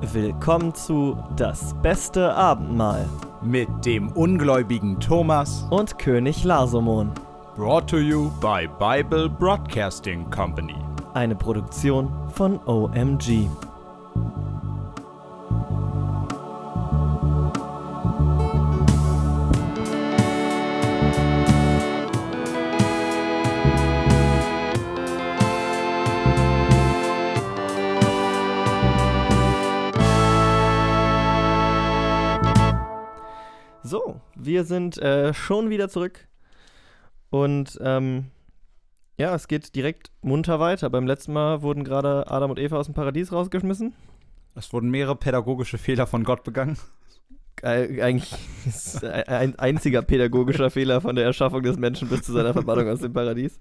Willkommen zu Das beste Abendmahl mit dem ungläubigen Thomas und König Lasomon. Brought to you by Bible Broadcasting Company. Eine Produktion von OMG. Wir sind äh, schon wieder zurück. Und ähm, ja, es geht direkt munter weiter. Beim letzten Mal wurden gerade Adam und Eva aus dem Paradies rausgeschmissen. Es wurden mehrere pädagogische Fehler von Gott begangen. Äh, eigentlich ist ein einziger pädagogischer Fehler von der Erschaffung des Menschen bis zu seiner Verbannung aus dem Paradies.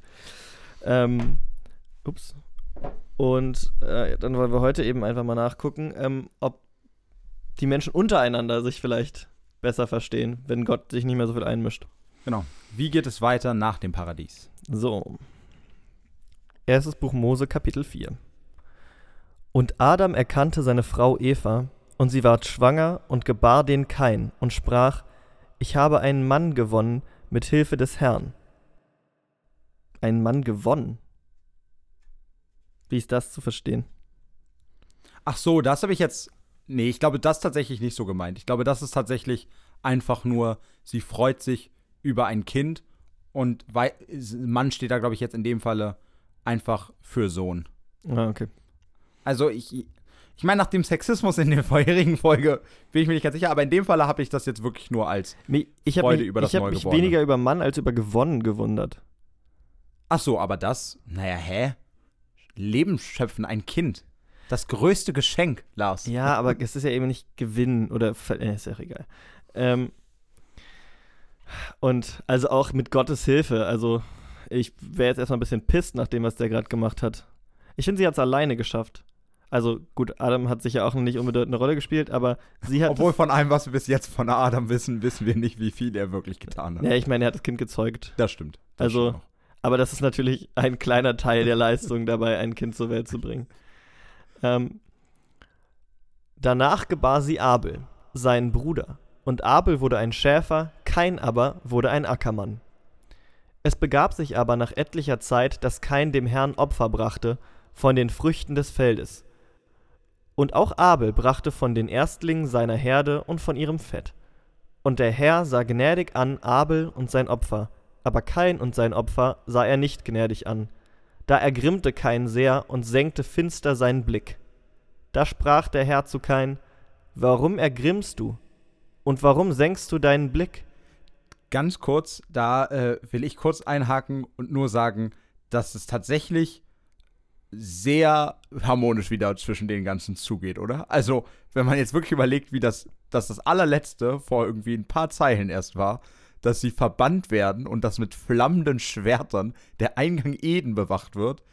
Ähm, ups. Und äh, dann wollen wir heute eben einfach mal nachgucken, ähm, ob die Menschen untereinander sich vielleicht besser verstehen, wenn Gott sich nicht mehr so viel einmischt. Genau. Wie geht es weiter nach dem Paradies? So. Erstes Buch Mose, Kapitel 4. Und Adam erkannte seine Frau Eva, und sie ward schwanger und gebar den Kain und sprach: Ich habe einen Mann gewonnen mit Hilfe des Herrn. Einen Mann gewonnen? Wie ist das zu verstehen? Ach so, das habe ich jetzt Nee, ich glaube, das ist tatsächlich nicht so gemeint. Ich glaube, das ist tatsächlich einfach nur, sie freut sich über ein Kind und Mann steht da, glaube ich, jetzt in dem Falle einfach für Sohn. Ah, okay. Also ich, ich meine, nach dem Sexismus in der vorherigen Folge bin ich mir nicht ganz sicher, aber in dem Falle habe ich das jetzt wirklich nur als ich Freude mich, über das Ich habe mich weniger über Mann als über gewonnen gewundert. Ach so, aber das, naja, hä? Leben schöpfen, ein Kind. Das größte Geschenk, Lars. Ja, aber es ist ja eben nicht Gewinnen oder äh, ist ja auch egal. Ähm, und also auch mit Gottes Hilfe. Also ich wäre jetzt erstmal ein bisschen pisst nach dem, was der gerade gemacht hat. Ich finde, sie hat es alleine geschafft. Also gut, Adam hat sich ja auch noch nicht unbedingt eine Rolle gespielt, aber sie hat. Obwohl von allem, was wir bis jetzt von Adam wissen, wissen wir nicht, wie viel er wirklich getan hat. Ja, ich meine, er hat das Kind gezeugt. Das stimmt. Das also, stimmt aber das ist natürlich ein kleiner Teil der Leistung dabei, ein Kind zur Welt zu bringen. Ähm, danach gebar sie Abel, seinen Bruder. Und Abel wurde ein Schäfer, Kain aber wurde ein Ackermann. Es begab sich aber nach etlicher Zeit, dass Kain dem Herrn Opfer brachte von den Früchten des Feldes. Und auch Abel brachte von den Erstlingen seiner Herde und von ihrem Fett. Und der Herr sah gnädig an Abel und sein Opfer, aber Kain und sein Opfer sah er nicht gnädig an, da ergrimmte Kain sehr und senkte finster seinen Blick. Da sprach der Herr zu Kain: Warum ergrimmst du? Und warum senkst du deinen Blick? Ganz kurz, da äh, will ich kurz einhaken und nur sagen, dass es tatsächlich sehr harmonisch wieder zwischen den ganzen zugeht, oder? Also, wenn man jetzt wirklich überlegt, wie das, dass das allerletzte vor irgendwie ein paar Zeilen erst war, dass sie verbannt werden und dass mit flammenden Schwertern der Eingang Eden bewacht wird,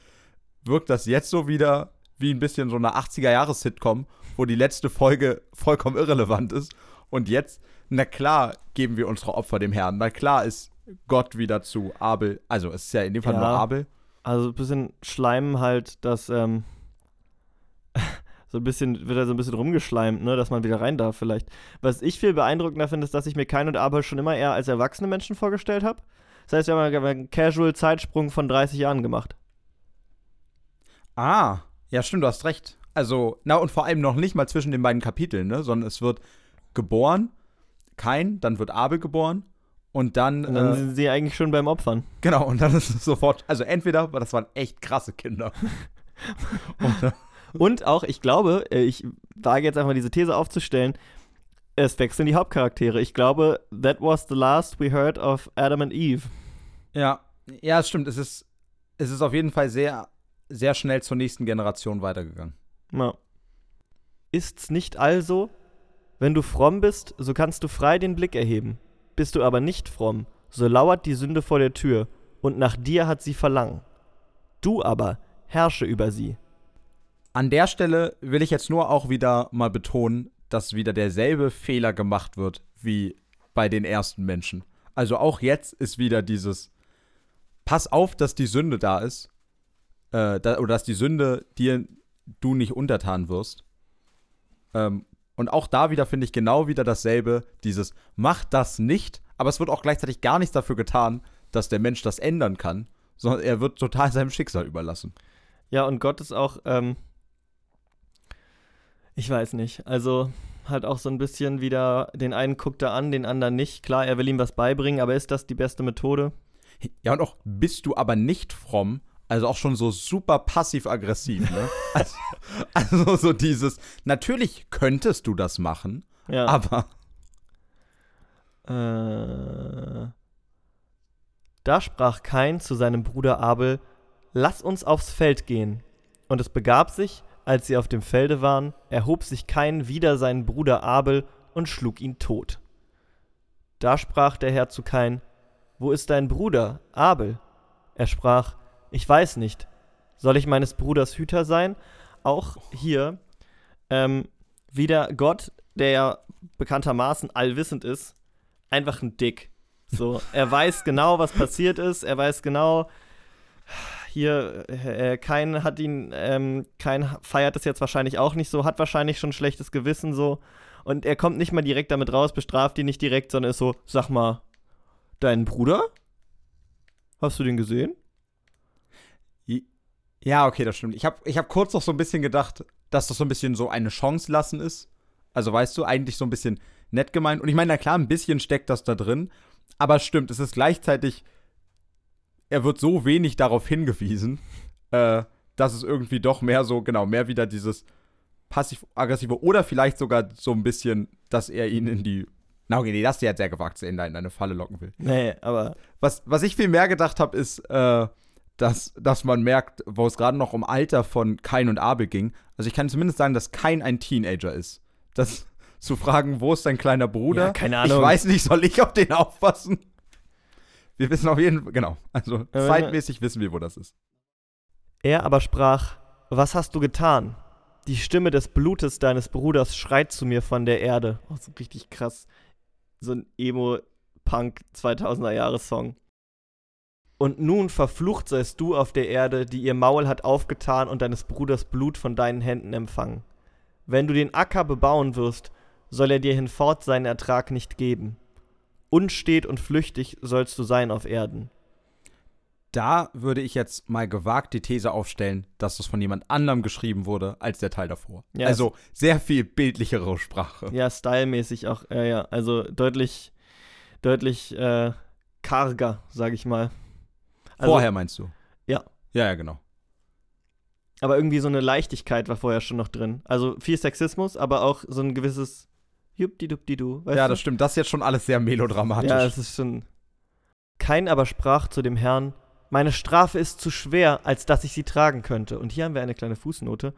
wirkt das jetzt so wieder wie ein bisschen so eine 80er-Jahres-Sitcom, wo die letzte Folge vollkommen irrelevant ist. Und jetzt, na klar, geben wir unsere Opfer dem Herrn. Na klar ist Gott wieder zu Abel. Also, es ist ja in dem Fall ja, nur Abel. Also, ein bisschen Schleimen halt, dass, ähm, so ein bisschen, wird er so ein bisschen rumgeschleimt, ne, dass man wieder rein darf vielleicht. Was ich viel beeindruckender finde, ist, dass ich mir Kain und Abel schon immer eher als erwachsene Menschen vorgestellt habe. Das heißt, wir haben einen Casual-Zeitsprung von 30 Jahren gemacht. Ah, ja, stimmt, du hast recht. Also, na, und vor allem noch nicht mal zwischen den beiden Kapiteln, ne, sondern es wird geboren, Kain, dann wird Abel geboren und dann. Und dann äh, sind sie eigentlich schon beim Opfern. Genau, und dann ist es sofort, also entweder, weil das waren echt krasse Kinder. und, und auch, ich glaube, äh, ich wage jetzt einfach diese These aufzustellen, es wechseln die Hauptcharaktere. Ich glaube, that was the last we heard of Adam and Eve. Ja, ja, es stimmt. Es ist, es ist auf jeden Fall sehr, sehr schnell zur nächsten Generation weitergegangen. Ja. Ist's nicht also, wenn du fromm bist, so kannst du frei den Blick erheben. Bist du aber nicht fromm, so lauert die Sünde vor der Tür, und nach dir hat sie Verlangen. Du aber herrsche über sie. An der Stelle will ich jetzt nur auch wieder mal betonen, dass wieder derselbe Fehler gemacht wird wie bei den ersten Menschen. Also auch jetzt ist wieder dieses pass auf, dass die Sünde da ist. Äh, da, oder dass die Sünde dir du nicht untertan wirst. Ähm, und auch da wieder finde ich genau wieder dasselbe, dieses mach das nicht, aber es wird auch gleichzeitig gar nichts dafür getan, dass der Mensch das ändern kann, sondern er wird total seinem Schicksal überlassen. Ja, und Gott ist auch, ähm, ich weiß nicht, also halt auch so ein bisschen wieder, den einen guckt er an, den anderen nicht. Klar, er will ihm was beibringen, aber ist das die beste Methode? Ja, und auch bist du aber nicht fromm, also auch schon so super passiv-aggressiv, ne? also, also, so dieses, natürlich könntest du das machen, ja. aber. Äh, da sprach Kain zu seinem Bruder Abel: Lass uns aufs Feld gehen. Und es begab sich, als sie auf dem Felde waren, erhob sich Kain wider seinen Bruder Abel und schlug ihn tot. Da sprach der Herr zu Kain: Wo ist dein Bruder, Abel? Er sprach: Ich weiß nicht. Soll ich meines Bruders Hüter sein? Auch hier ähm, wieder Gott, der ja bekanntermaßen allwissend ist, einfach ein Dick. So, er weiß genau, was passiert ist. Er weiß genau, hier, äh, kein hat ihn, ähm, kein feiert es jetzt wahrscheinlich auch nicht so, hat wahrscheinlich schon schlechtes Gewissen so. Und er kommt nicht mal direkt damit raus, bestraft ihn nicht direkt, sondern ist so, sag mal, deinen Bruder? Hast du den gesehen? Ja, okay, das stimmt. Ich habe ich hab kurz noch so ein bisschen gedacht, dass das so ein bisschen so eine Chance lassen ist. Also weißt du, eigentlich so ein bisschen nett gemeint. Und ich meine, na klar, ein bisschen steckt das da drin. Aber stimmt, es ist gleichzeitig, er wird so wenig darauf hingewiesen, äh, dass es irgendwie doch mehr so, genau, mehr wieder dieses passiv-aggressive oder vielleicht sogar so ein bisschen, dass er ihn in die. Na, okay, nee, das ist ja sehr gewagt, in eine Falle locken will. Nee, aber. Was, was ich viel mehr gedacht habe, ist, äh, dass, dass man merkt, wo es gerade noch um Alter von Kain und Abel ging. Also ich kann zumindest sagen, dass Kain ein Teenager ist. Das, zu fragen, wo ist dein kleiner Bruder? Ja, keine Ahnung. Ich weiß nicht, soll ich auf den aufpassen? Wir wissen auf jeden Fall, genau. Also äh, zeitmäßig wissen wir, wo das ist. Er aber sprach: Was hast du getan? Die Stimme des Blutes deines Bruders schreit zu mir von der Erde. Oh, so richtig krass. So ein Emo-Punk 2000er Jahres Song. Und nun verflucht seist du auf der Erde, die ihr Maul hat aufgetan und deines Bruders Blut von deinen Händen empfangen. Wenn du den Acker bebauen wirst, soll er dir hinfort seinen Ertrag nicht geben. Unstet und flüchtig sollst du sein auf Erden. Da würde ich jetzt mal gewagt die These aufstellen, dass das von jemand anderem geschrieben wurde als der Teil davor. Ja, also sehr viel bildlichere Sprache. Ja, stylmäßig auch, ja, ja. Also deutlich, deutlich äh, karger, sag ich mal. Also, Vorher meinst du? Ja. Ja, ja, genau. Aber irgendwie so eine Leichtigkeit war vorher schon noch drin. Also viel Sexismus, aber auch so ein gewisses Juppdi-Dupdi-Du. Ja, das stimmt. Das ist jetzt schon alles sehr melodramatisch. Ja, es ist schon. Kein aber sprach zu dem Herrn: Meine Strafe ist zu schwer, als dass ich sie tragen könnte. Und hier haben wir eine kleine Fußnote.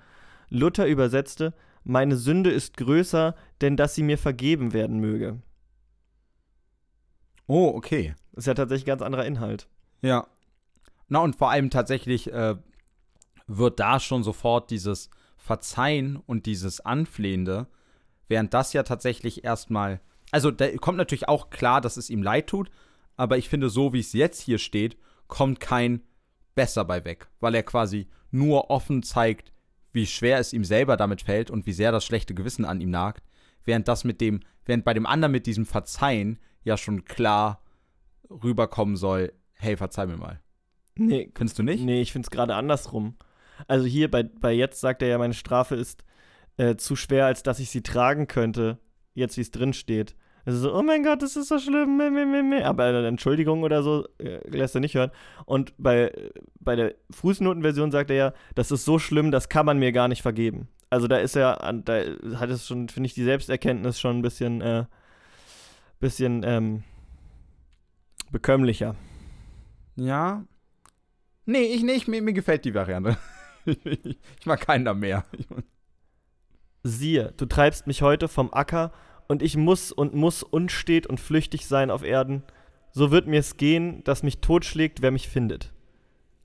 Luther übersetzte: Meine Sünde ist größer, denn dass sie mir vergeben werden möge. Oh, okay. Das ist ja tatsächlich ein ganz anderer Inhalt. Ja. Na, und vor allem tatsächlich äh, wird da schon sofort dieses Verzeihen und dieses Anflehende Während das ja tatsächlich erstmal. Also, da kommt natürlich auch klar, dass es ihm leid tut, aber ich finde, so wie es jetzt hier steht, kommt kein besser bei weg, weil er quasi nur offen zeigt, wie schwer es ihm selber damit fällt und wie sehr das schlechte Gewissen an ihm nagt, während das mit dem, während bei dem anderen mit diesem Verzeihen ja schon klar rüberkommen soll, hey, verzeih mir mal. Nee. Findest du nicht? Nee, ich finde es gerade andersrum. Also hier bei, bei jetzt sagt er ja, meine Strafe ist äh, zu schwer, als dass ich sie tragen könnte, jetzt wie es drin steht. Also so, oh mein Gott, das ist so schlimm, meh, meh, meh, aber eine Entschuldigung oder so äh, lässt er nicht hören. Und bei, bei der Fußnotenversion sagt er ja, das ist so schlimm, das kann man mir gar nicht vergeben. Also da ist er, da hat es schon, finde ich, die Selbsterkenntnis schon ein bisschen, äh, bisschen ähm, bekömmlicher. Ja. Nee, ich nicht, mir, mir gefällt die Variante. ich mag keinen da mehr siehe, du treibst mich heute vom Acker, und ich muss und muss unstet und flüchtig sein auf Erden, so wird mir's gehen, dass mich totschlägt, wer mich findet.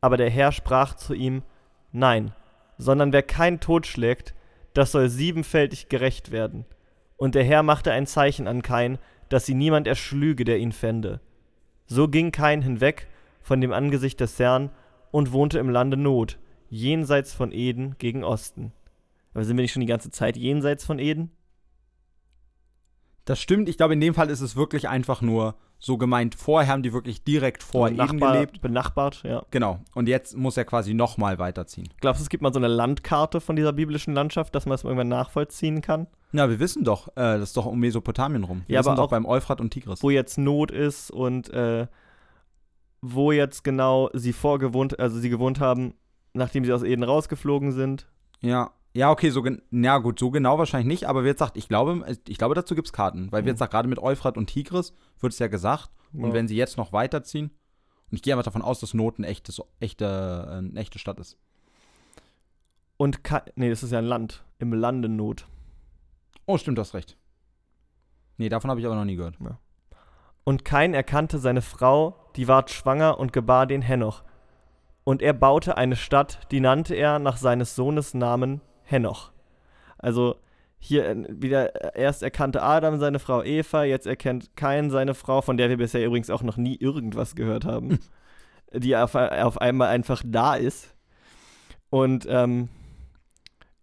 Aber der Herr sprach zu ihm, Nein, sondern wer kein Tod schlägt, das soll siebenfältig gerecht werden. Und der Herr machte ein Zeichen an Kain, dass sie niemand erschlüge, der ihn fände. So ging Kain hinweg von dem Angesicht des Herrn und wohnte im Lande Not, jenseits von Eden gegen Osten. Aber sind wir nicht schon die ganze Zeit jenseits von Eden? Das stimmt. Ich glaube, in dem Fall ist es wirklich einfach nur so gemeint. Vorher haben die wirklich direkt vor Eden Nachbar- gelebt. Benachbart, ja. Genau. Und jetzt muss er quasi nochmal weiterziehen. Glaubst du, es gibt mal so eine Landkarte von dieser biblischen Landschaft, dass man es irgendwann nachvollziehen kann? Na, wir wissen doch, äh, das ist doch um Mesopotamien rum. Wir Ja, aber doch auch- beim Euphrat und Tigris. Wo jetzt Not ist und äh, wo jetzt genau sie vorgewohnt, also sie gewohnt haben, nachdem sie aus Eden rausgeflogen sind. Ja. Ja, okay, so ja gut, so genau wahrscheinlich nicht, aber wird sagt, ich glaube, ich glaube, dazu gibt es Karten, weil Mhm. jetzt sagt, gerade mit Euphrat und Tigris wird es ja gesagt. Und Ja. wenn sie jetzt noch weiterziehen, und ich gehe einfach davon aus, dass Not ein echtes, echte, eine echte Stadt ist. Und Ka nee, das ist ja ein Land. Im Lande Not. Oh, stimmt, du hast recht. Nee, davon habe ich aber noch nie gehört. Und Kain erkannte seine Frau, die ward schwanger und gebar den Henoch. Und er baute eine Stadt, die nannte er nach seines Sohnes Namen Henoch. Also hier äh, wieder, äh, erst erkannte Adam seine Frau Eva, jetzt erkennt Kain seine Frau, von der wir bisher übrigens auch noch nie irgendwas gehört haben, die auf, auf einmal einfach da ist. Und ähm,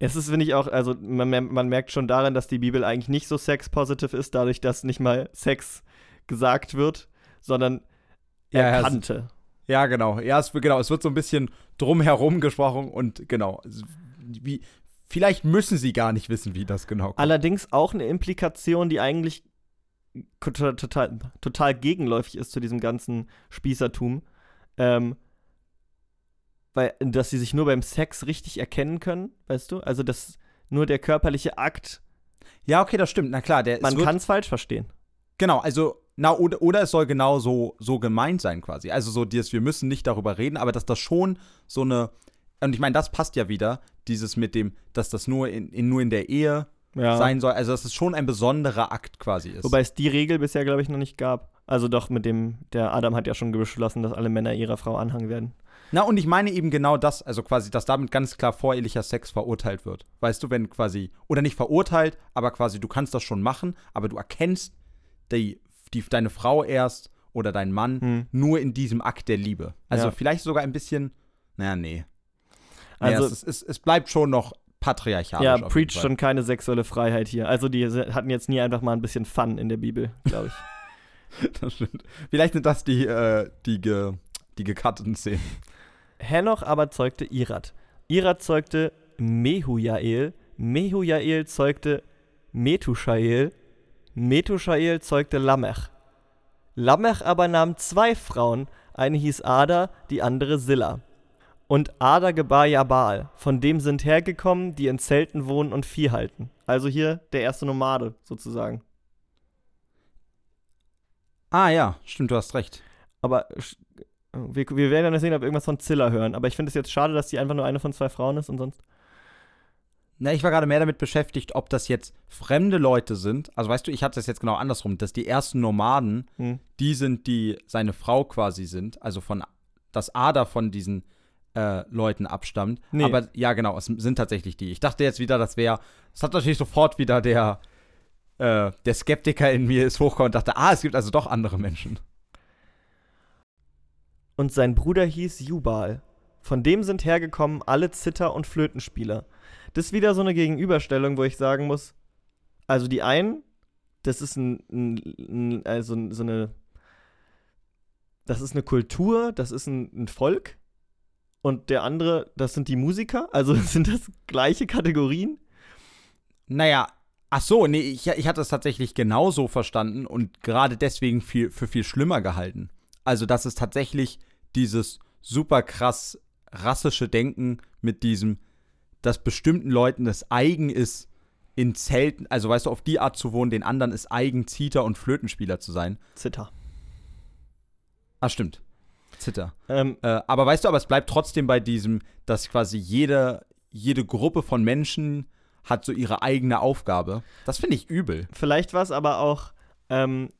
es ist, finde ich auch, also man, man merkt schon daran, dass die Bibel eigentlich nicht so sex-positive ist, dadurch, dass nicht mal Sex gesagt wird, sondern Ja, es- erkannte. Ja, genau. Ja, es, genau. Es wird so ein bisschen drumherum gesprochen und genau. Wie, vielleicht müssen sie gar nicht wissen, wie das genau kommt. Allerdings auch eine Implikation, die eigentlich total, total gegenläufig ist zu diesem ganzen Spießertum. Ähm, weil, dass sie sich nur beim Sex richtig erkennen können, weißt du? Also, dass nur der körperliche Akt, Ja, okay, das stimmt. Na klar, der man kann es falsch verstehen. Genau, also, na, oder, oder es soll genau so, so gemeint sein quasi. Also so dieses, wir müssen nicht darüber reden, aber dass das schon so eine, und ich meine, das passt ja wieder, dieses mit dem, dass das nur in, in, nur in der Ehe Ja. sein soll, also dass es schon ein besonderer Akt quasi ist. Wobei es die Regel bisher, glaube ich, noch nicht gab. Also doch mit dem, der Adam hat ja schon beschlossen, dass alle Männer ihrer Frau anhangen werden. Na, und ich meine eben genau das, also quasi, dass damit ganz klar vorehelicher Sex verurteilt wird. Weißt du, wenn quasi, oder nicht verurteilt, aber quasi, du kannst das schon machen, aber du erkennst die, die, deine Frau erst oder deinen Mann Hm. nur in diesem Akt der Liebe. Also Ja. vielleicht sogar ein bisschen, naja, nee. Also- nee, es, ist- es, bleibt schon noch patriarchalisch. Ja, preach schon keine sexuelle Freiheit hier. Also die hatten jetzt nie einfach mal ein bisschen Fun in der Bibel, glaube ich. Das stimmt. Vielleicht sind das die, äh, die, ge, die gecutteten Szenen. Henoch aber zeugte Irad. Irad zeugte Mehujael. Mehujael zeugte Metushael. Metushael zeugte Lamech. Lamech aber nahm zwei Frauen, eine hieß Ada, die andere Silla. Und Ada gebar Jabal, von dem sind hergekommen, die in Zelten wohnen und Vieh halten. Also hier der erste Nomade sozusagen. Ah ja, stimmt, du hast recht. Aber wir, wir werden ja sehen, ob wir irgendwas von Zilla hören. Aber ich finde es jetzt schade, dass die einfach nur eine von zwei Frauen ist und sonst. Na, ich war gerade mehr damit beschäftigt, ob das jetzt fremde Leute sind. Also weißt du, ich hatte das jetzt genau andersrum, dass die ersten Nomaden, Hm. die sind, die seine Frau quasi sind, also von das Ader von diesen äh, Leuten abstammt. Nee. Aber ja, genau, es sind tatsächlich die. Ich dachte jetzt wieder, das wäre, es hat natürlich sofort wieder der äh, der Skeptiker in mir ist hochgekommen und dachte, ah, es gibt also doch andere Menschen. Und sein Bruder hieß Jubal. Von dem sind hergekommen alle Zither- und Flötenspieler. Das ist wieder so eine Gegenüberstellung, wo ich sagen muss, also die einen, das ist ein, ein, also so eine, das ist eine Kultur, das ist ein, ein Volk. Und der andere, das sind die Musiker, also sind das gleiche Kategorien. Naja, ach so, nee, ich, ich hatte es tatsächlich genauso verstanden und gerade deswegen viel, für viel schlimmer gehalten. Also, dass es tatsächlich dieses super krass rassische Denken mit diesem, dass bestimmten Leuten es eigen ist, in Zelten, also weißt du, auf die Art zu wohnen, den anderen ist eigen, Zither- und Flötenspieler zu sein. Zither. Ah, stimmt. Zither. Ähm, Äh, aber weißt du, aber es bleibt trotzdem bei diesem, dass quasi jede, jede Gruppe von Menschen hat so ihre eigene Aufgabe. Das finde ich übel. Vielleicht war es aber auch ähm,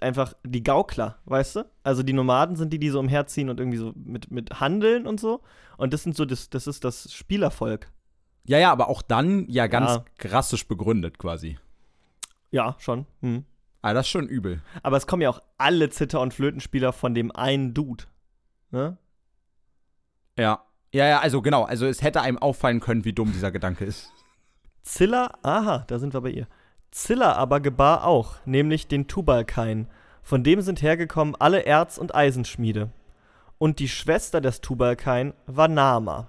einfach die Gaukler, weißt du? Also die Nomaden sind die, die so umherziehen und irgendwie so mit, mit handeln und so. Und das sind so, das, das ist das Spielervolk. Ja, ja, aber auch dann ja ganz Ja. rassisch begründet quasi. Ja, schon. Hm. Ah, das ist schon übel. Aber es kommen ja auch alle Zither- und Flötenspieler von dem einen Dude. Ne? Ja. Ja, ja, also genau. Also es hätte einem auffallen können, wie dumm dieser Gedanke ist. Zilla, aha, da sind wir bei ihr. Zilla aber gebar auch, nämlich den Tubalkain. Von dem sind hergekommen alle Erz- und Eisenschmiede. Und die Schwester des Tubalkain war Nama.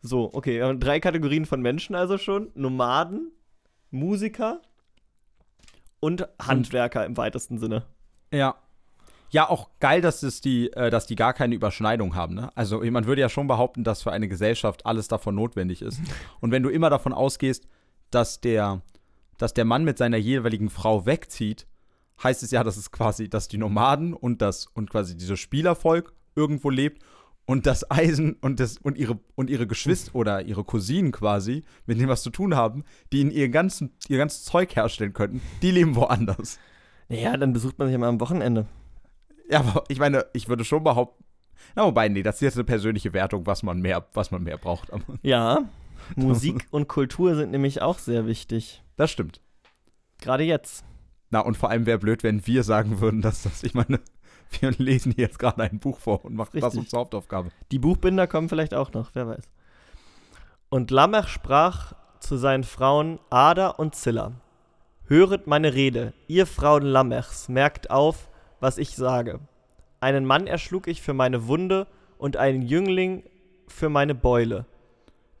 So, okay, wir haben drei Kategorien von Menschen also schon. Nomaden, Musiker und Handwerker im weitesten Sinne. Ja. Ja, auch geil, dass, es die, äh, dass die gar keine Überschneidung haben. Ne? Also man würde ja schon behaupten, dass für eine Gesellschaft alles davon notwendig ist. Und wenn du immer davon ausgehst, dass der, dass der Mann mit seiner jeweiligen Frau wegzieht, heißt es ja, dass es quasi, dass die Nomaden und das und quasi dieses Spielervolk irgendwo lebt und das Eisen und das und ihre und ihre Geschwister oder ihre Cousinen quasi, mit denen was zu tun haben, die ihnen ihr ganzen ihr ganzes Zeug herstellen könnten, die leben woanders. Ja, dann besucht man sich immer am Wochenende. Ja, aber ich meine, ich würde schon behaupten, na wobei, nee, das ist jetzt eine persönliche Wertung, was man mehr, was man mehr braucht. Ja, Musik und Kultur sind nämlich auch sehr wichtig. das stimmt. Gerade jetzt. Na, und vor allem wäre blöd, wenn wir sagen würden, dass das, ich meine, wir lesen hier jetzt gerade ein Buch vor und machen das Richtig. uns zur Hauptaufgabe. Die Buchbinder kommen vielleicht auch noch, wer weiß. Und Lamech sprach zu seinen Frauen Ada und Zilla: Höret meine Rede, ihr Frauen Lamechs, merkt auf, was ich sage. Einen Mann erschlug ich für meine Wunde und einen Jüngling für meine Beule.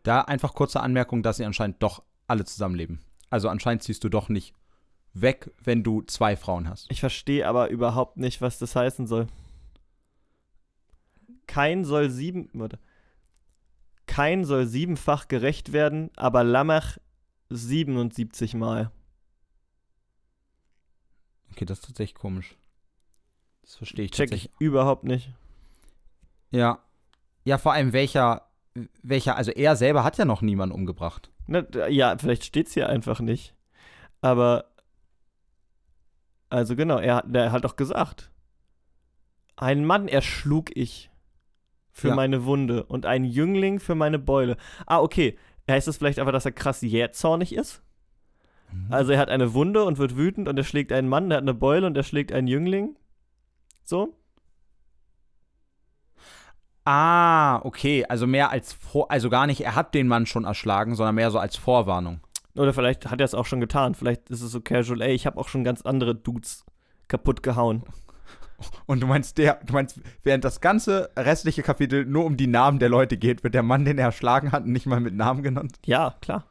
Da einfach kurze Anmerkung, dass sie anscheinend doch alle zusammenleben. Also anscheinend ziehst du doch nicht weg, wenn du zwei Frauen hast. Ich verstehe aber überhaupt nicht, was das heißen soll. Kein soll sieben. Warte. Kein soll siebenfach gerecht werden, aber Lamech 77 Mal. Okay, das ist tatsächlich komisch. Das verstehe ich Check tatsächlich. ich überhaupt nicht. Ja. Ja, vor allem welcher, welcher, also er selber hat ja noch niemanden umgebracht. Na, ja, vielleicht steht's hier einfach nicht. Aber. Also genau, er, hat- der hat doch gesagt. Einen Mann erschlug ich für Ja. meine Wunde und einen Jüngling für meine Beule. Ah, okay. Heißt das vielleicht einfach, dass er krass jähzornig ist? Also er hat eine Wunde und wird wütend und er schlägt einen Mann, der hat eine Beule und er schlägt einen Jüngling. So? Ah, okay. Also mehr als vor, also gar nicht, er hat den Mann schon erschlagen, sondern mehr so als Vorwarnung. Oder vielleicht hat er es auch schon getan. Vielleicht ist es so casual, ey, ich habe auch schon ganz andere Dudes kaputt gehauen. Und du meinst, der, du meinst, während das ganze restliche Kapitel nur um die Namen der Leute geht, wird der Mann, den er erschlagen hat, nicht mal mit Namen genannt? Ja, klar.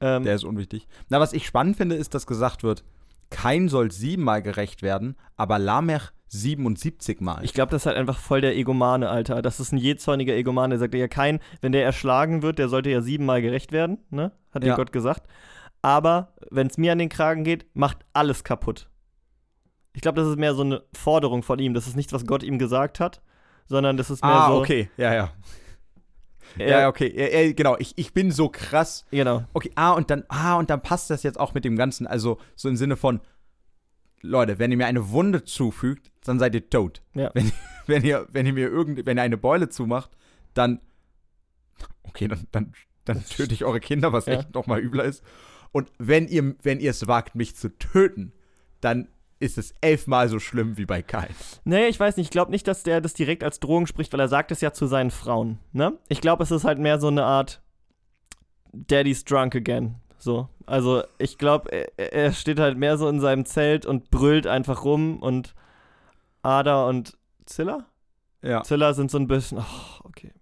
Ähm, Der ist unwichtig. Na, was ich spannend finde, ist, dass gesagt wird, kein soll siebenmal gerecht werden, aber Lamech 77 Mal. Ich glaube, das ist halt einfach voll der Egomane, Alter. Das ist ein jähzorniger Egomane. Der sagt ja kein, wenn der erschlagen wird, der sollte ja siebenmal gerecht werden, ne? Hat dir Ja. Gott gesagt. Aber wenn es mir an den Kragen geht, macht alles kaputt. Ich glaube, das ist mehr so eine Forderung von ihm. Das ist nichts, was Gott ihm gesagt hat, sondern das ist mehr ah, so. okay. Ja, ja. Ja, ja, okay. Ja, ja, genau. Ich, ich bin so krass. Genau. Okay, ah, und dann, ah, und dann passt das jetzt auch mit dem Ganzen. Also, so im Sinne von, Leute, wenn ihr mir eine Wunde zufügt, dann seid ihr tot. Ja. Wenn, wenn ihr, wenn ihr mir irgend, wenn ihr eine Beule zumacht, dann, okay, dann, dann, dann töte ich eure Kinder, was Ja. echt noch mal übler ist. Und wenn ihr, wenn ihr es wagt, mich zu töten, dann ist es elfmal so schlimm wie bei Kain. Nee, ich weiß nicht. Ich glaube nicht, dass der das direkt als Drohung spricht, weil er sagt es ja zu seinen Frauen. Ne? Ich glaube, es ist halt mehr so eine Art Daddy's drunk again. So. Also, ich glaube, er, er steht halt mehr so in seinem Zelt und brüllt einfach rum und Ada und Zilla? Ja. Zilla sind so ein bisschen. Oh, okay.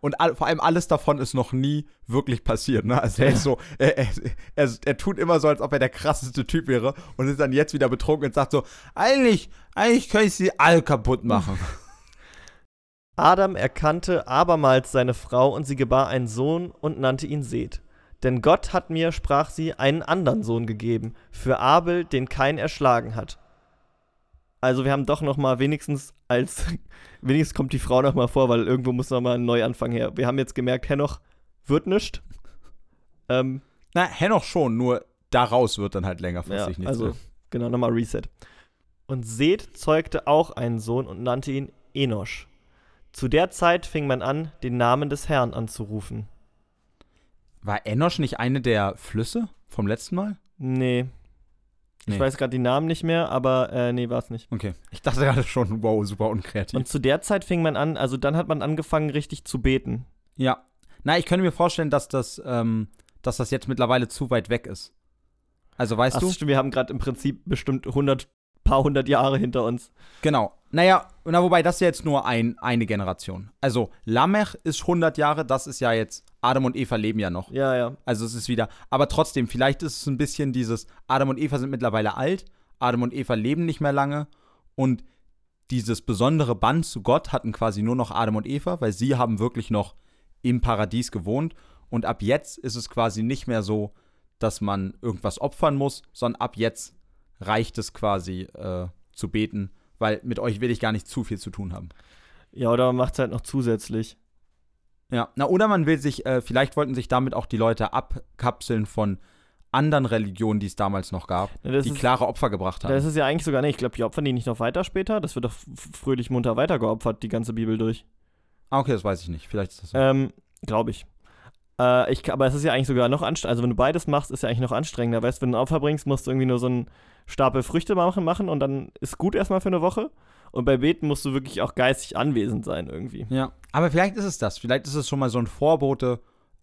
Und all, vor allem alles davon ist noch nie wirklich passiert. Ne? Also er ist so, er, er, er, er tut immer so, als ob er der krasseste Typ wäre und ist dann jetzt wieder betrunken und sagt so, eigentlich, eigentlich könnte ich sie alle kaputt machen. Adam erkannte abermals seine Frau und sie gebar einen Sohn und nannte ihn Seth. Denn Gott hat mir, sprach sie, einen anderen Sohn gegeben, für Abel, den kein erschlagen hat. Also wir haben doch noch mal wenigstens als, wenigstens kommt die Frau noch mal vor, weil irgendwo muss noch mal ein Neuanfang her. Wir haben jetzt gemerkt, Henoch wird nischt. Ähm, Na, Henoch schon, nur daraus wird dann halt längerfristig Ja, nichts also- mehr. genau, nochmal Reset. Und Seth zeugte auch einen Sohn und nannte ihn Enosch. Zu der Zeit fing man an, den Namen des Herrn anzurufen. War Enosch nicht eine der Flüsse vom letzten Mal? Nee. Ich Nee. weiß gerade die Namen nicht mehr, aber äh, nee, war es nicht. Okay. Ich dachte gerade schon, wow, super unkreativ. Und zu der Zeit fing man an, also dann hat man angefangen, richtig zu beten. ja. Na, ich könnte mir vorstellen, dass das, ähm, dass das jetzt mittlerweile zu weit weg ist. Also weißt Ach, du? stimmt, wir haben gerade im Prinzip bestimmt 100, paar hundert Jahre hinter uns. Genau. Naja, na, wobei das ist ja jetzt nur ein, eine Generation. Also Lamech ist 100 Jahre, das ist ja jetzt, Adam und Eva leben ja noch. Ja, ja. Also es ist wieder, aber trotzdem, vielleicht ist es ein bisschen dieses, Adam und Eva sind mittlerweile alt, Adam und Eva leben nicht mehr lange und dieses besondere Band zu Gott hatten quasi nur noch Adam und Eva, weil sie haben wirklich noch im Paradies gewohnt und ab jetzt ist es quasi nicht mehr so, dass man irgendwas opfern muss, sondern ab jetzt reicht es quasi äh, zu beten, weil mit euch will ich gar nicht zu viel zu tun haben. Ja, oder man macht es halt noch zusätzlich. Ja, na oder man will sich, äh, vielleicht wollten sich damit auch die Leute abkapseln von anderen Religionen, die es damals noch gab, Ja, die ist- klare Opfer gebracht haben. Das ist ja eigentlich sogar nicht. Ich glaube, die opfern die nicht noch weiter später. Das wird doch fröhlich munter weitergeopfert, die ganze Bibel durch. ah, okay, das weiß ich nicht. Vielleicht ist das so. Ähm, glaube ich. Äh, ich. Aber es ist ja eigentlich sogar noch anstrengender. Also, wenn du beides machst, ist ja eigentlich noch anstrengender. Weißt du, wenn du ein Opfer bringst, musst du irgendwie nur so einen Stapel Früchte machen, machen und dann ist gut erstmal für eine Woche. Und bei Beten musst du wirklich auch geistig anwesend sein, irgendwie. ja, aber vielleicht ist es das. Vielleicht ist es schon mal so ein Vorbote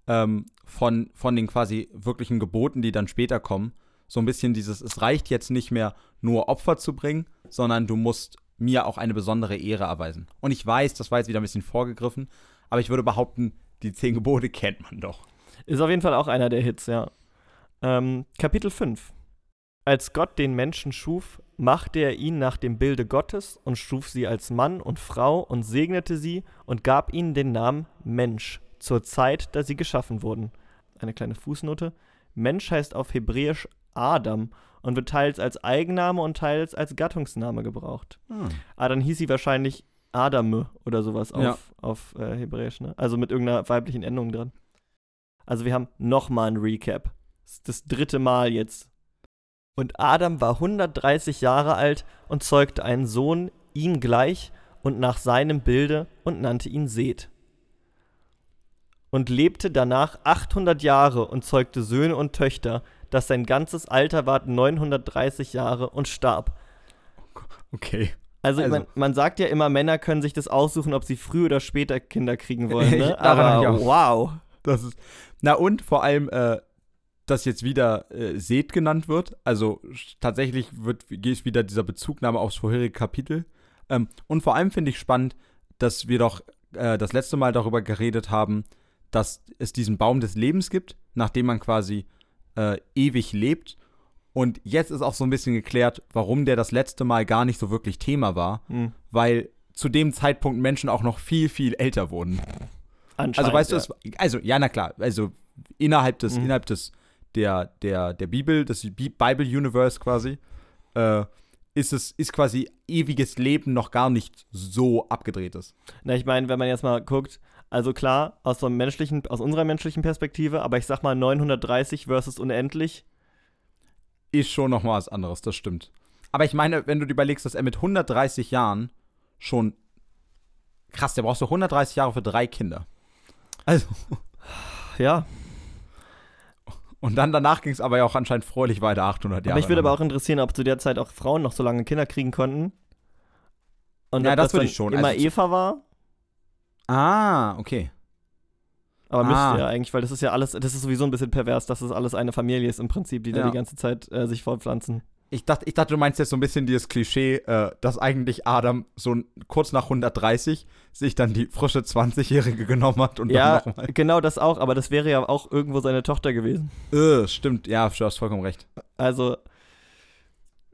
ähm, von, von den quasi wirklichen Geboten, die dann später kommen. So ein bisschen dieses, es reicht jetzt nicht mehr nur Opfer zu bringen, sondern du musst mir auch eine besondere Ehre erweisen. Und ich weiß, das war jetzt wieder ein bisschen vorgegriffen, aber ich würde behaupten, die zehn Gebote kennt man doch. Ist auf jeden Fall auch einer der Hits, ja. Ähm, Kapitel 5. Als Gott den Menschen schuf, machte er ihn nach dem Bilde Gottes und schuf sie als Mann und Frau und segnete sie und gab ihnen den Namen Mensch zur Zeit, da sie geschaffen wurden. Eine kleine Fußnote. Mensch heißt auf Hebräisch Adam und wird teils als Eigenname und teils als Gattungsname gebraucht. Ah, dann hieß sie wahrscheinlich Adame oder sowas auf, Ja. auf äh, Hebräisch, ne? Also mit irgendeiner weiblichen Endung dran. Also wir haben nochmal ein Recap. Das ist das dritte Mal jetzt. Und Adam war 130 Jahre alt und zeugte einen Sohn, ihm gleich und nach seinem Bilde und nannte ihn Seth. Und lebte danach 800 Jahre und zeugte Söhne und Töchter, dass sein ganzes Alter ward 930 Jahre und starb. Okay. Also, Also- man, man sagt ja immer, Männer können sich das aussuchen, ob sie früh oder später Kinder kriegen wollen. Ne? Aber wow. Das ist. Na und vor allem, äh, dass jetzt wieder äh, Seth genannt wird. Also tatsächlich wird geht wieder dieser Bezugnahme aufs vorherige Kapitel. Ähm, und vor allem finde ich spannend, dass wir doch äh, das letzte Mal darüber geredet haben, dass es diesen Baum des Lebens gibt, nachdem man quasi äh, ewig lebt. Und jetzt ist auch so ein bisschen geklärt, warum der das letzte Mal gar nicht so wirklich Thema war, Hm. weil zu dem Zeitpunkt Menschen auch noch viel, viel älter wurden. Also Anscheinend, weißt du, ja. es, also ja, na klar, also innerhalb des, Mhm. innerhalb des, der, der, der Bibel, des Bi- Bible Universe quasi, äh, ist es, ist quasi ewiges Leben noch gar nicht so abgedrehtes. Na, ich meine, wenn man jetzt mal guckt, also klar, aus, so einem menschlichen, aus unserer menschlichen Perspektive, aber ich sag mal 930 versus unendlich. Ist schon noch mal was anderes, das stimmt. Aber ich meine, wenn du dir überlegst, dass er mit 130 Jahren schon krass, der brauchst du 130 Jahre für drei Kinder. Also, Ja, und dann danach ging es aber ja auch anscheinend fröhlich weiter, 800 Jahre. aber mich würde aber auch interessieren, ob zu der Zeit auch Frauen noch so lange Kinder kriegen konnten. Und Ja, ob das würde ich schon. immer Also Eva war. Ah, okay. Aber Ah. müsste ja eigentlich, weil das ist ja alles, das ist sowieso ein bisschen pervers, dass das alles eine Familie ist im Prinzip, die da Ja. die ganze Zeit äh, sich fortpflanzen. Ich dachte, ich dachte, du meinst jetzt so ein bisschen dieses Klischee, äh, dass eigentlich Adam so kurz nach 130 sich dann die frische 20-Jährige genommen hat und Ja, dann nochmal. genau das auch, aber das wäre ja auch irgendwo seine Tochter gewesen. Äh, stimmt, ja, du hast vollkommen recht. Also,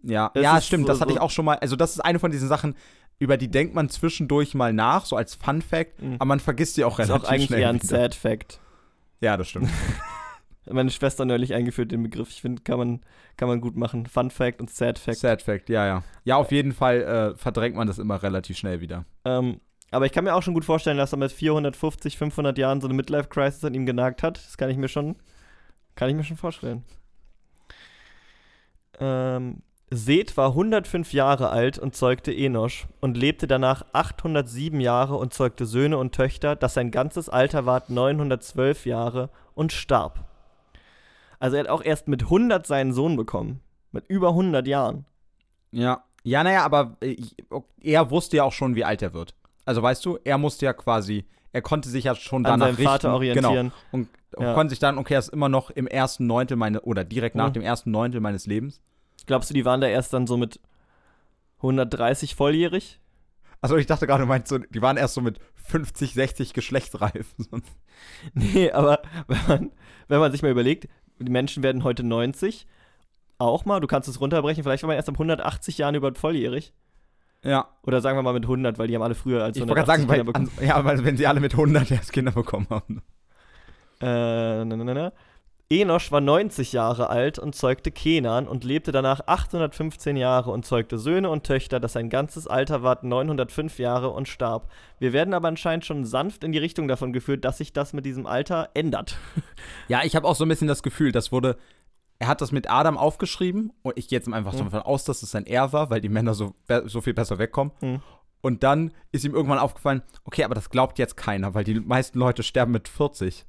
Ja, ja, ist stimmt, so- das hatte ich auch schon mal. Also, das ist eine von diesen Sachen, über die denkt man zwischendurch mal nach, so als Fun Fact, Mhm. aber man vergisst sie auch ist relativ auch eigentlich schnell. eher ein wieder. Sad Fact. Ja, das stimmt. Meine Schwester neulich eingeführt, den Begriff. Ich finde, kann man, kann man gut machen. Fun Fact und Sad Fact. Sad Fact, ja, ja. Ja, auf jeden Fall äh, verdrängt man das immer relativ schnell wieder. Ähm, aber ich kann mir auch schon gut vorstellen, dass er mit 450, 500 Jahren so eine Midlife-Crisis an ihm genagt hat. Das kann ich mir schon, kann ich mir schon vorstellen. Ähm, Seth war 105 Jahre alt und zeugte Enosch und lebte danach 807 Jahre und zeugte Söhne und Töchter, dass sein ganzes Alter ward 912 Jahre und starb. Also er hat auch erst mit 100 seinen Sohn bekommen. Mit über 100 Jahren. Ja. Ja, naja, aber äh, er wusste ja auch schon, wie alt er wird. Also weißt du, er musste ja quasi, er konnte sich ja schon An danach seinem Vater richten. orientieren. Genau. Und, und Ja. konnte sich dann, okay, er ist immer noch im ersten Neuntel meine, oder direkt nach Mhm. dem ersten Neuntel meines Lebens. Glaubst du, die waren da erst dann so mit 130 volljährig? Also ich dachte gerade, du meinst so, die waren erst so mit 50, 60 geschlechtsreif. Nee, aber wenn man, wenn man sich mal überlegt, die Menschen werden heute 90, auch mal, du kannst es runterbrechen, vielleicht war man erst ab 180 Jahren überhaupt volljährig. ja. Oder sagen wir mal mit 100, weil die haben alle früher als Ich wollte gerade 180 sagen, weil, Kinder bekommen. an, ja, weil wenn sie alle mit 100 erst Kinder bekommen haben. Äh, na, na, na. Enosch war 90 Jahre alt und zeugte Kenan und lebte danach 815 Jahre und zeugte Söhne und Töchter, dass sein ganzes Alter ward 905 Jahre und starb. Wir werden aber anscheinend schon sanft in die Richtung davon geführt, dass sich das mit diesem Alter ändert. Ja, ich habe auch so ein bisschen das Gefühl, das wurde. Er hat das mit Adam aufgeschrieben und ich gehe jetzt einfach so Mhm. davon aus, dass es sein Er war, weil die Männer so, so viel besser wegkommen. Mhm. Und dann ist ihm irgendwann aufgefallen, okay, aber das glaubt jetzt keiner, weil die meisten Leute sterben mit 40.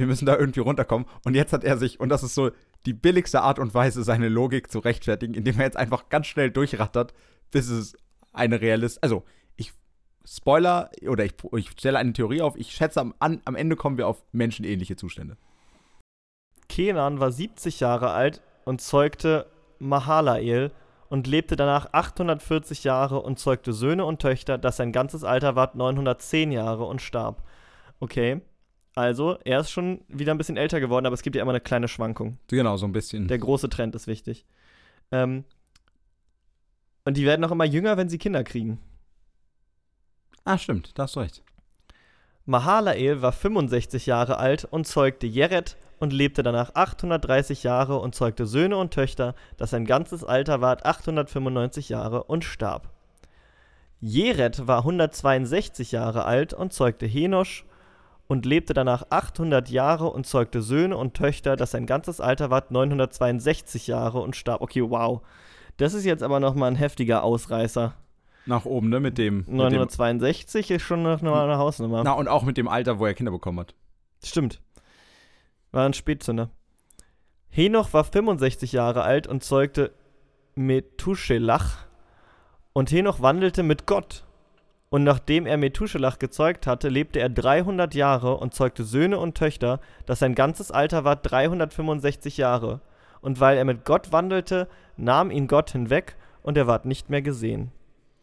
Wir müssen da irgendwie runterkommen. Und jetzt hat er sich, und das ist so die billigste Art und Weise, seine Logik zu rechtfertigen, indem er jetzt einfach ganz schnell durchrattert, bis es eine Realist. Also, ich Spoiler oder ich, ich stelle eine Theorie auf. Ich schätze, am, an, am Ende kommen wir auf menschenähnliche Zustände. Kenan war 70 Jahre alt und zeugte Mahalael und lebte danach 840 Jahre und zeugte Söhne und Töchter, dass sein ganzes Alter ward 910 Jahre und starb. Okay, also er ist schon wieder ein bisschen älter geworden, aber es gibt ja immer eine kleine Schwankung. Genau, so ein bisschen. Der große Trend ist wichtig. Ähm, und die werden auch immer jünger, wenn sie Kinder kriegen. ah, stimmt, da hast du recht. Mahalael war 65 Jahre alt und zeugte Jered und lebte danach 830 Jahre und zeugte Söhne und Töchter, dass sein ganzes Alter ward 895 Jahre und starb. Jered war 162 Jahre alt und zeugte Henosch und lebte danach 800 Jahre und zeugte Söhne und Töchter, dass sein ganzes Alter ward 962 Jahre und starb. Okay, wow. Das ist jetzt aber nochmal ein heftiger Ausreißer. Nach oben, ne, mit dem. Mit dem 962 ist schon noch eine Hausnummer. na, und auch mit dem Alter, wo er Kinder bekommen hat. Stimmt. War ein Spätzünder. Henoch war 65 Jahre alt und zeugte Methuselach. Und Henoch wandelte mit Gott. Und nachdem er Methuselach gezeugt hatte, lebte er 300 Jahre und zeugte Söhne und Töchter, dass sein ganzes Alter war 365 Jahre. Und weil er mit Gott wandelte, nahm ihn Gott hinweg und er ward nicht mehr gesehen.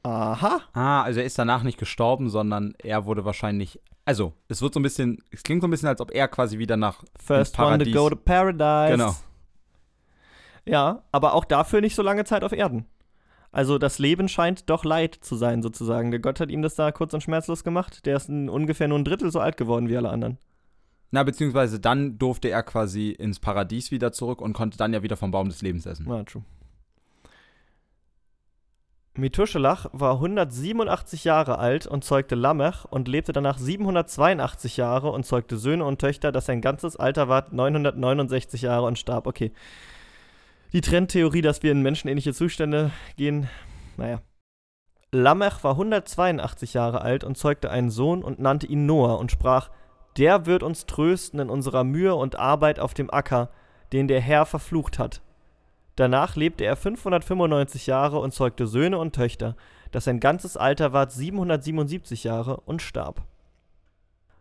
Aha. Ah, also er ist danach nicht gestorben, sondern er wurde wahrscheinlich. Also, es wird so ein bisschen. Es klingt so ein bisschen, als ob er quasi wieder nach. First one to go to paradise. Genau. Ja, aber auch dafür nicht so lange Zeit auf Erden. Also das Leben scheint doch Leid zu sein, sozusagen. Der Gott hat ihm das da kurz und schmerzlos gemacht. Der ist ein, ungefähr nur ein Drittel so alt geworden wie alle anderen. Na, beziehungsweise dann durfte er quasi ins Paradies wieder zurück und konnte dann ja wieder vom Baum des Lebens essen. Na, true. Methuselach war 187 Jahre alt und zeugte Lamech und lebte danach 782 Jahre und zeugte Söhne und Töchter, dass sein ganzes Alter war 969 Jahre und starb. Okay. Die Trendtheorie, dass wir in menschenähnliche Zustände gehen, naja. Lamech war 182 Jahre alt und zeugte einen Sohn und nannte ihn Noah und sprach, der wird uns trösten in unserer Mühe und Arbeit auf dem Acker, den der Herr verflucht hat. Danach lebte er 595 Jahre und zeugte Söhne und Töchter, dass sein ganzes Alter ward 777 Jahre und starb.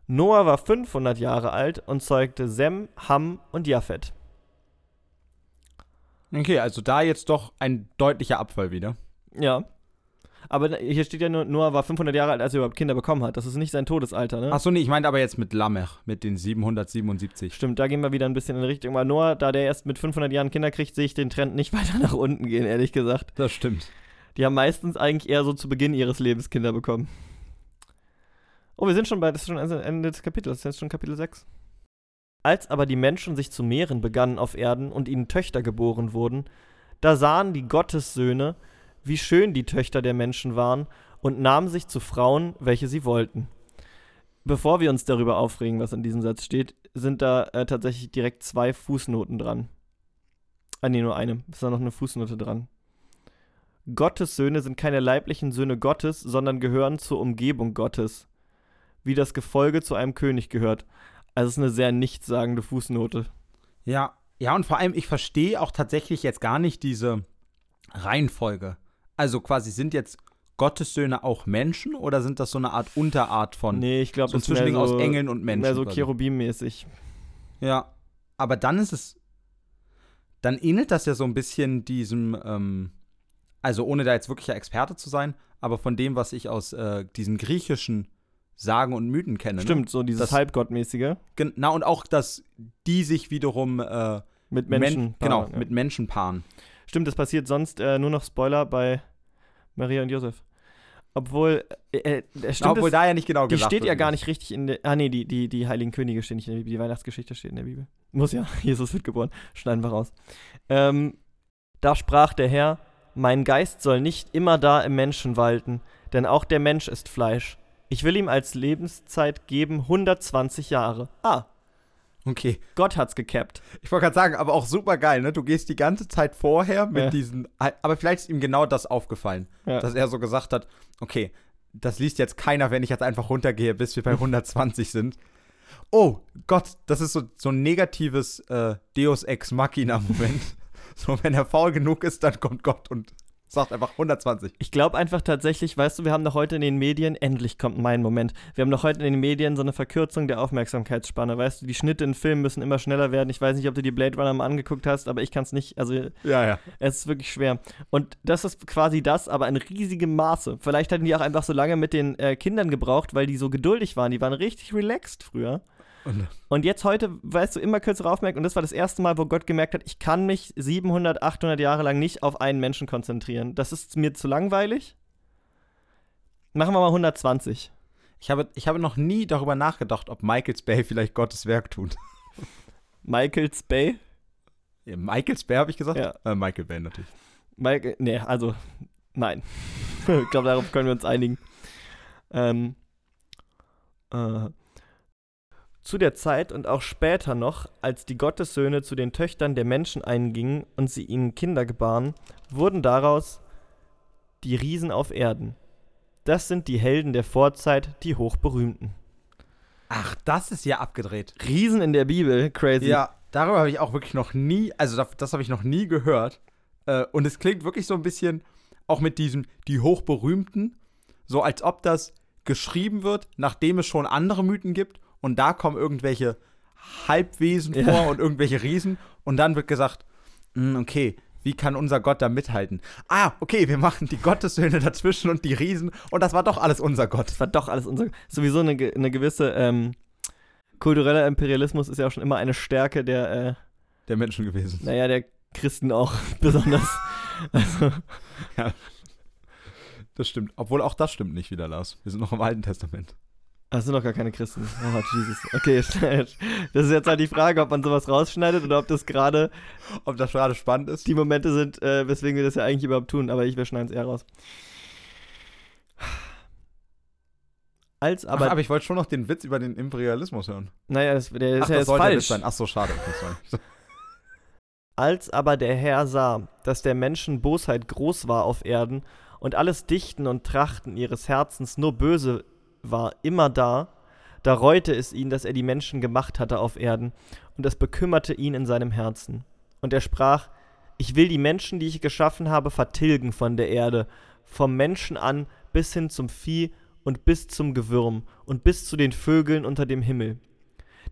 Noah war 500 Jahre alt und zeugte Sem, Ham und Japhet. Okay, also da jetzt doch ein deutlicher Abfall wieder. Ja. Aber hier steht ja nur, Noah war 500 Jahre alt, als er überhaupt Kinder bekommen hat. Das ist nicht sein Todesalter, ne? Achso, nee, ich meinte aber jetzt mit Lamech, mit den 777. Stimmt, da gehen wir wieder ein bisschen in die Richtung. Weil Noah, da der erst mit 500 Jahren Kinder kriegt, sehe ich den Trend nicht weiter nach unten gehen, ehrlich gesagt. Das stimmt. Die haben meistens eigentlich eher so zu Beginn ihres Lebens Kinder bekommen. Oh, wir sind schon bei, das ist schon Ende des Kapitels, das ist jetzt schon Kapitel 6. Als aber die Menschen sich zu mehren begannen auf Erden und ihnen Töchter geboren wurden, da sahen die Gottessöhne, wie schön die Töchter der Menschen waren, und nahmen sich zu Frauen, welche sie wollten. Bevor wir uns darüber aufregen, was in diesem Satz steht, sind da äh, tatsächlich direkt zwei Fußnoten dran. Ah, nee, nur eine. Ist da noch eine Fußnote dran. Gottes Söhne sind keine leiblichen Söhne Gottes, sondern gehören zur Umgebung Gottes, wie das Gefolge zu einem König gehört. Also es ist eine sehr nichtssagende Fußnote. Ja, Ja, und vor allem, ich verstehe auch tatsächlich jetzt gar nicht diese Reihenfolge. Also quasi sind jetzt Gottes Söhne auch Menschen oder sind das so eine Art Unterart von Nee, ich glaube, so ein Zwischending so, aus Engeln und Menschen? mehr so? Cherubim-mäßig. Ja, aber dann ist es, dann ähnelt das ja so ein bisschen diesem, ähm, also ohne da jetzt wirklicher Experte zu sein, aber von dem, was ich aus äh, diesen griechischen Sagen und Mythen kenne. Ne? Stimmt, so dieses Das- Halbgottmäßige Gen na, und auch, dass die sich wiederum äh, mit Men- Menschen. genau, paaren, ja. mit Menschen paaren. Stimmt, das passiert sonst äh, nur noch Spoiler bei Maria und Josef. Obwohl, äh, äh, stimmt Obwohl es, da ja nicht genau die steht ja gar nicht richtig in der. Ah, nee, die, die, die Heiligen Könige stehen nicht in der Bibel. Die Weihnachtsgeschichte steht in der Bibel. Muss ja. Jesus wird geboren. Schneiden wir raus. Ähm, da sprach der Herr: Mein Geist soll nicht immer da im Menschen walten, denn auch der Mensch ist Fleisch. Ich will ihm als Lebenszeit geben 120 Jahre. Ah, Okay. Gott hat's gekappt. Ich wollte gerade sagen, aber auch super geil, ne? Du gehst die ganze Zeit vorher mit Ja. diesen. Aber vielleicht ist ihm genau das aufgefallen, Ja. dass er so gesagt hat: Okay, das liest jetzt keiner, wenn ich jetzt einfach runtergehe, bis wir bei 120 sind. Oh Gott, das ist so, so ein negatives äh, Deus Ex Machina-Moment. so, wenn er faul genug ist, dann kommt Gott und sagt einfach 120. Ich glaube einfach tatsächlich, weißt du, wir haben doch heute in den Medien, endlich kommt mein Moment, wir haben doch heute in den Medien so eine Verkürzung der Aufmerksamkeitsspanne, weißt du, die Schnitte in Filmen müssen immer schneller werden. Ich weiß nicht, ob du die Blade Runner mal angeguckt hast, aber ich kann es nicht, also Ja, ja. es ist wirklich schwer. Und das ist quasi das, aber in riesigem Maße. Vielleicht hatten die auch einfach so lange mit den äh, Kindern gebraucht, weil die so geduldig waren. Die waren richtig relaxed früher. Und, Und jetzt heute, weißt du, immer kürzere Aufmerksamkeit. Und das war das erste Mal, wo Gott gemerkt hat, ich kann mich 700, 800 Jahre lang nicht auf einen Menschen konzentrieren. Das ist mir zu langweilig. Machen wir mal 120. ich, habe, ich habe noch nie darüber nachgedacht, ob Michaels Bay vielleicht Gottes Werk tut. Michael's Bay. Ja, Michaels Bay habe ich gesagt? Ja. Äh, Michael Bay natürlich. Michael, nee, also, nein. ich glaube, darauf können wir uns einigen. Ähm, äh, zu der Zeit und auch später noch, als die Gottessöhne zu den Töchtern der Menschen eingingen und sie ihnen Kinder gebaren, wurden daraus die Riesen auf Erden. Das sind die Helden der Vorzeit, die hochberühmten. Ach, das ist ja abgedreht. Riesen in der Bibel, crazy. Ja, darüber habe ich auch wirklich noch nie, also das, das habe ich noch nie gehört. Äh, und es klingt wirklich so ein bisschen auch mit diesem, die hochberühmten, so als ob das geschrieben wird, nachdem es schon andere Mythen gibt und da kommen irgendwelche Halbwesen Ja. vor und irgendwelche Riesen und dann wird gesagt, "Hm, okay, wie kann unser Gott da mithalten? Ah, okay, wir machen die Gottessöhne dazwischen und die Riesen und das war doch alles unser Gott. Das war doch alles unser. Sowieso eine, eine gewisse ähm, kultureller Imperialismus ist ja auch schon immer eine Stärke der, äh, Der Menschen gewesen. naja, der Christen auch besonders. Also, Das stimmt. Obwohl auch das stimmt nicht wieder, Lars. Wir sind noch im Alten Testament. Das sind doch gar keine Christen. Oh, Jesus. Okay, das ist jetzt halt die Frage, ob man sowas rausschneidet oder ob das gerade Ob das gerade spannend ist? die Momente sind, äh, weswegen wir das ja eigentlich überhaupt tun. Aber ich, wir schneiden es eher raus. Als Aber, Ach, aber ich wollte schon noch den Witz über den Imperialismus hören. naja, das, der ist Ach, ja das jetzt falsch. sein. Ach so, schade. Als aber der Herr sah, dass der Menschen Bosheit groß war auf Erden und alles Dichten und Trachten ihres Herzens nur böse war, immer da, da reute es ihn, dass er die Menschen gemacht hatte auf Erden, und es bekümmerte ihn in seinem Herzen. Und er sprach, ich will die Menschen, die ich geschaffen habe, vertilgen von der Erde, vom Menschen an bis hin zum Vieh und bis zum Gewürm und bis zu den Vögeln unter dem Himmel.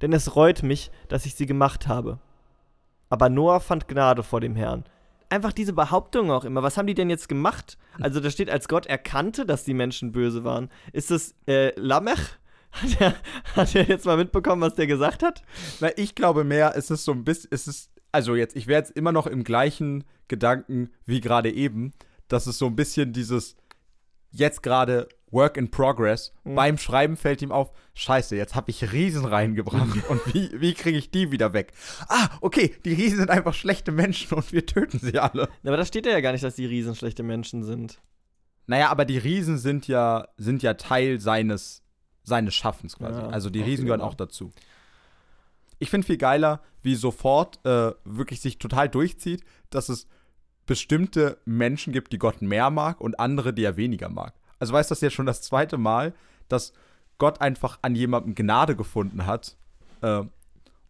Denn es reut mich, dass ich sie gemacht habe. Aber Noah fand Gnade vor dem Herrn. Einfach diese Behauptung auch immer. Was haben die denn jetzt gemacht? Also da steht, als Gott erkannte, dass die Menschen böse waren. Ist das äh, Lamech? Hat er, hat er jetzt mal mitbekommen, was der gesagt hat? Na, ich glaube mehr, es ist so ein bisschen, es also jetzt, ich wäre jetzt immer noch im gleichen Gedanken wie gerade eben, dass es so ein bisschen dieses, jetzt gerade Work in Progress, Mhm. beim Schreiben fällt ihm auf, scheiße, jetzt habe ich Riesen reingebracht und wie, wie kriege ich die wieder weg? Ah, okay, die Riesen sind einfach schlechte Menschen und wir töten sie alle. Aber da steht ja gar nicht, dass die Riesen schlechte Menschen sind. Naja, aber die Riesen sind ja, sind ja Teil seines, seines Schaffens quasi. Ja, also die Riesen gehören wahr. auch dazu. Ich finde viel geiler, wie sofort äh, wirklich sich total durchzieht, dass es bestimmte Menschen gibt, die Gott mehr mag und andere, die er weniger mag. Also weißt du, das ist jetzt schon das zweite Mal, dass Gott einfach an jemandem Gnade gefunden hat äh,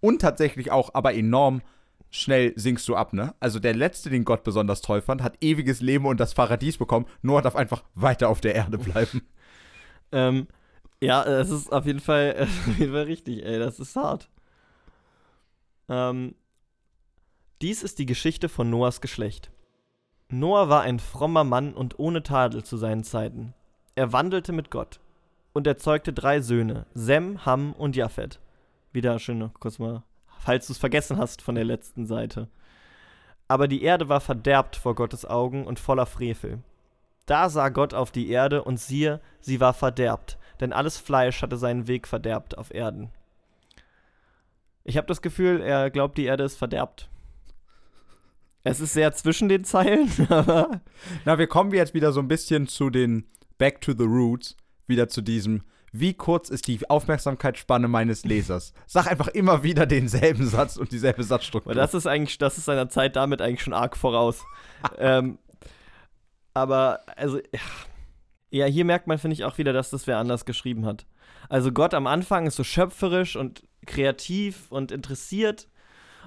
und tatsächlich auch aber enorm schnell sinkst du ab, ne? Also der Letzte, den Gott besonders toll fand, hat ewiges Leben und das Paradies bekommen. Noah darf einfach weiter auf der Erde bleiben. Ähm, ja, es ist auf jeden Fall, auf jeden Fall richtig, ey, das ist hart. Ähm, dies ist die Geschichte von Noahs Geschlecht. Noah war ein frommer Mann und ohne Tadel zu seinen Zeiten. Er wandelte mit Gott und erzeugte drei Söhne, Sem, Ham und Japhet. Wieder schön kurz mal, falls du es vergessen hast von der letzten Seite. Aber die Erde war verderbt vor Gottes Augen und voller Frevel. Da sah Gott auf die Erde und siehe, sie war verderbt, denn alles Fleisch hatte seinen Weg verderbt auf Erden. Ich habe das Gefühl, er glaubt, die Erde ist verderbt. Es ist sehr zwischen den Zeilen, aber. Na, wir kommen jetzt wieder so ein bisschen zu den Back to the Roots, wieder zu diesem, wie kurz ist die Aufmerksamkeitsspanne meines Lesers? Sag einfach immer wieder denselben Satz und dieselbe Satzstruktur. Aber das ist eigentlich, das ist seiner Zeit damit eigentlich schon arg voraus. ähm, aber, also, ja. ja, hier merkt man, finde ich, auch wieder, dass das wer anders geschrieben hat. Also Gott am Anfang ist so schöpferisch und kreativ und interessiert.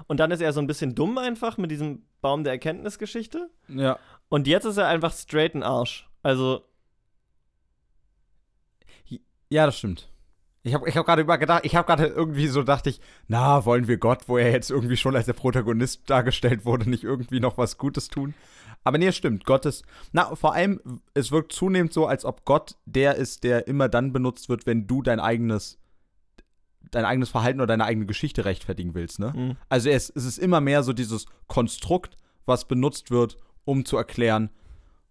Und dann ist er so ein bisschen dumm einfach mit diesem Baum der Erkenntnisgeschichte. Ja. Und jetzt ist er einfach straight in Arsch. Also. Ja, das stimmt. Ich habe ich hab gerade übergedacht, ich habe gerade irgendwie so dachte ich, na, wollen wir Gott, wo er jetzt irgendwie schon als der Protagonist dargestellt wurde, nicht irgendwie noch was Gutes tun? Aber nee, stimmt. Gott ist, na, vor allem, es wirkt zunehmend so, als ob Gott der ist, der immer dann benutzt wird, wenn du dein eigenes, dein eigenes Verhalten oder deine eigene Geschichte rechtfertigen willst, ne? Mhm. Also es, es ist immer mehr so dieses Konstrukt, was benutzt wird, um zu erklären,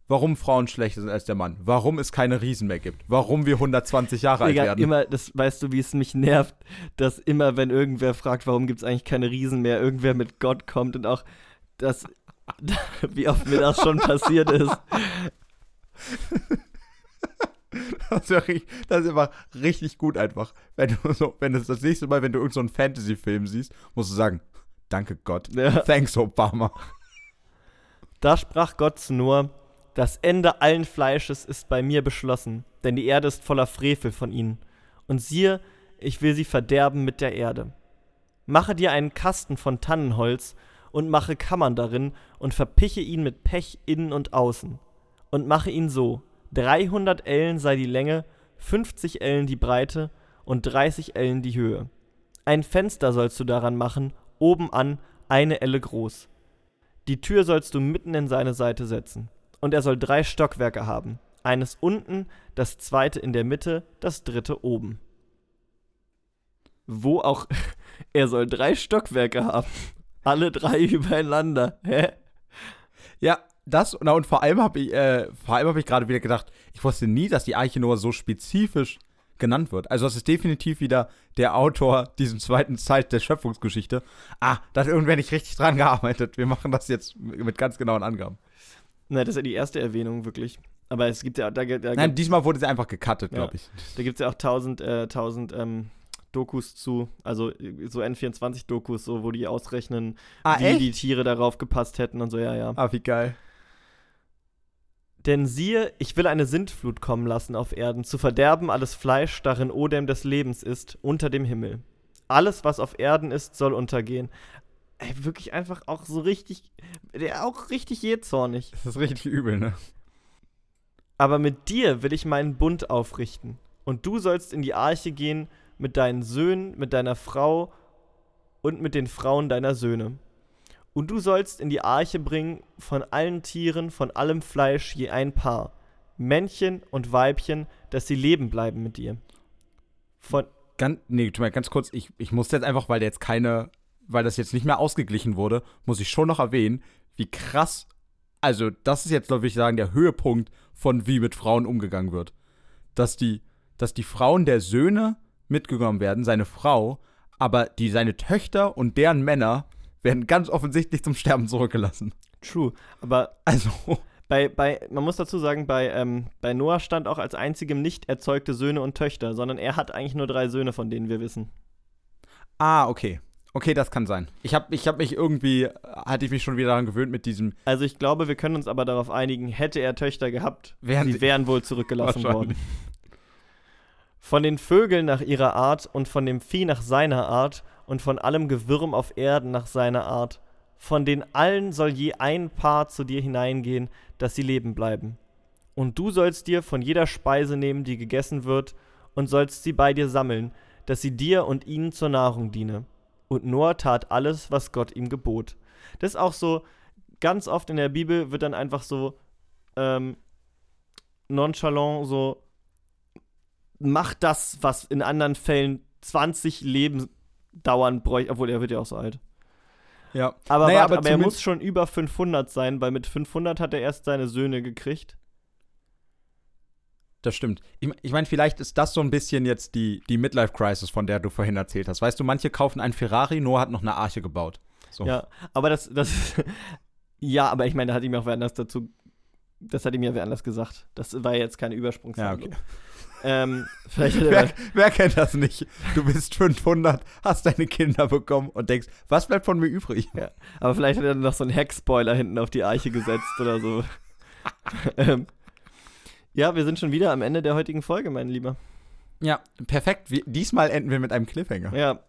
warum Frauen schlechter sind als der Mann, warum es keine Riesen mehr gibt, warum wir 120 Jahre alt werden. immer, das weißt du, wie es mich nervt, dass immer, wenn irgendwer fragt, warum gibt es eigentlich keine Riesen mehr, irgendwer mit Gott kommt und auch das, wie oft mir das schon passiert ist. Das ist, das ist immer richtig gut einfach. Wenn du so, wenn es das nächste Mal, wenn du irgendeinen so einen Fantasy-Film siehst, musst du sagen, danke Gott. Ja. Thanks, Obama. Da sprach Gott zu Noah, das Ende allen Fleisches ist bei mir beschlossen, denn die Erde ist voller Frevel von ihnen. Und siehe, ich will sie verderben mit der Erde. Mache dir einen Kasten von Tannenholz und mache Kammern darin und verpiche ihn mit Pech innen und außen. Und mache ihn so, 300 Ellen sei die Länge, 50 Ellen die Breite und 30 Ellen die Höhe. Ein Fenster sollst du daran machen, oben an, eine Elle groß. Die Tür sollst du mitten in seine Seite setzen. Und er soll drei Stockwerke haben. Eines unten, das zweite in der Mitte, das dritte oben. Wo auch. Er soll drei Stockwerke haben. Alle drei übereinander. Hä? Ja, das, na, und vor allem habe ich, äh, vor allem habe ich gerade wieder gedacht, ich wusste nie, dass die Arche Noah so spezifisch genannt wird. Also das ist definitiv wieder der Autor diesem zweiten Zeit der Schöpfungsgeschichte. Ah, da hat irgendwer nicht richtig dran gearbeitet. Wir machen das jetzt mit ganz genauen Angaben. Nein, das ist ja die erste Erwähnung, wirklich. Aber es gibt ja, da, da, Nein, diesmal wurde sie einfach gecuttet, Ja. glaube ich. da gibt's ja auch tausend, äh, tausend ähm, Dokus zu, also so N24-Dokus, so, wo die ausrechnen, Ah, wie die Tiere darauf gepasst hätten und so, ja, ja. Ah, wie geil. Denn siehe, ich will eine Sintflut kommen lassen auf Erden, zu verderben alles Fleisch, darin Odem des Lebens ist, unter dem Himmel. Alles, was auf Erden ist, soll untergehen. Ey, wirklich einfach auch so richtig, der auch richtig jähzornig. Das ist richtig übel, ne? Aber mit dir will ich meinen Bund aufrichten. Und du sollst in die Arche gehen mit deinen Söhnen, mit deiner Frau und mit den Frauen deiner Söhne. Und du sollst in die Arche bringen von allen Tieren, von allem Fleisch je ein Paar, Männchen und Weibchen, dass sie leben bleiben mit dir. Von, Ganz, nee, tu mal ganz kurz, ich, ich muss jetzt einfach, weil jetzt keine, weil das jetzt nicht mehr ausgeglichen wurde, muss ich schon noch erwähnen, wie krass, also das ist jetzt, glaube ich, sagen, der Höhepunkt von wie mit Frauen umgegangen wird. Dass die, dass die Frauen der Söhne mitgenommen werden, seine Frau, aber die, seine Töchter und deren Männer werden ganz offensichtlich zum Sterben zurückgelassen. true. Aber Also, bei, bei, man muss dazu sagen, bei, ähm, bei Noah stand auch als einzigem nicht erzeugte Söhne und Töchter, sondern er hat eigentlich nur drei Söhne, von denen wir wissen. ah, okay. Okay, das kann sein. Ich habe ich hab mich irgendwie, hatte ich mich schon wieder daran gewöhnt mit diesem, Also ich glaube, wir können uns aber darauf einigen, hätte er Töchter gehabt, Wären sie wären wohl zurückgelassen worden. Von den Vögeln nach ihrer Art und von dem Vieh nach seiner Art und von allem Gewürm auf Erden nach seiner Art von den allen soll je ein Paar zu dir hineingehen, dass sie leben bleiben. Und du sollst dir von jeder Speise nehmen, die gegessen wird, und sollst sie bei dir sammeln, dass sie dir und ihnen zur Nahrung diene. Und Noah tat alles, was Gott ihm gebot. Das ist auch so, ganz oft in der Bibel wird dann einfach so ähm, nonchalant so, mach das, was in anderen Fällen 20 Leben dauern bräuchte, obwohl er wird ja auch so alt. Ja. Aber, Naja, warte, aber aber er muss schon über 500 sein, weil mit 500 hat er erst seine Söhne gekriegt. Das stimmt. Ich, ich meine, vielleicht ist das so ein bisschen jetzt die, die Midlife-Crisis, von der du vorhin erzählt hast. Weißt du, manche kaufen einen Ferrari, Noah hat noch eine Arche gebaut. So. Ja, aber das, das ja, aber ich meine, da hat ihm auch wer anders dazu, das hat ihm ja wer anders gesagt. Das war jetzt keine Übersprungshandlung. Ja, Ähm, er Wer, wer kennt das nicht? Du bist 500, hast deine Kinder bekommen und denkst, was bleibt von mir übrig? Aber vielleicht hat er noch so einen Heckspoiler hinten auf die Eiche gesetzt oder so. ähm, ja, wir sind schon wieder am Ende der heutigen Folge, mein Lieber. Ja, perfekt. Wir, diesmal enden wir mit einem Cliffhanger. Ja.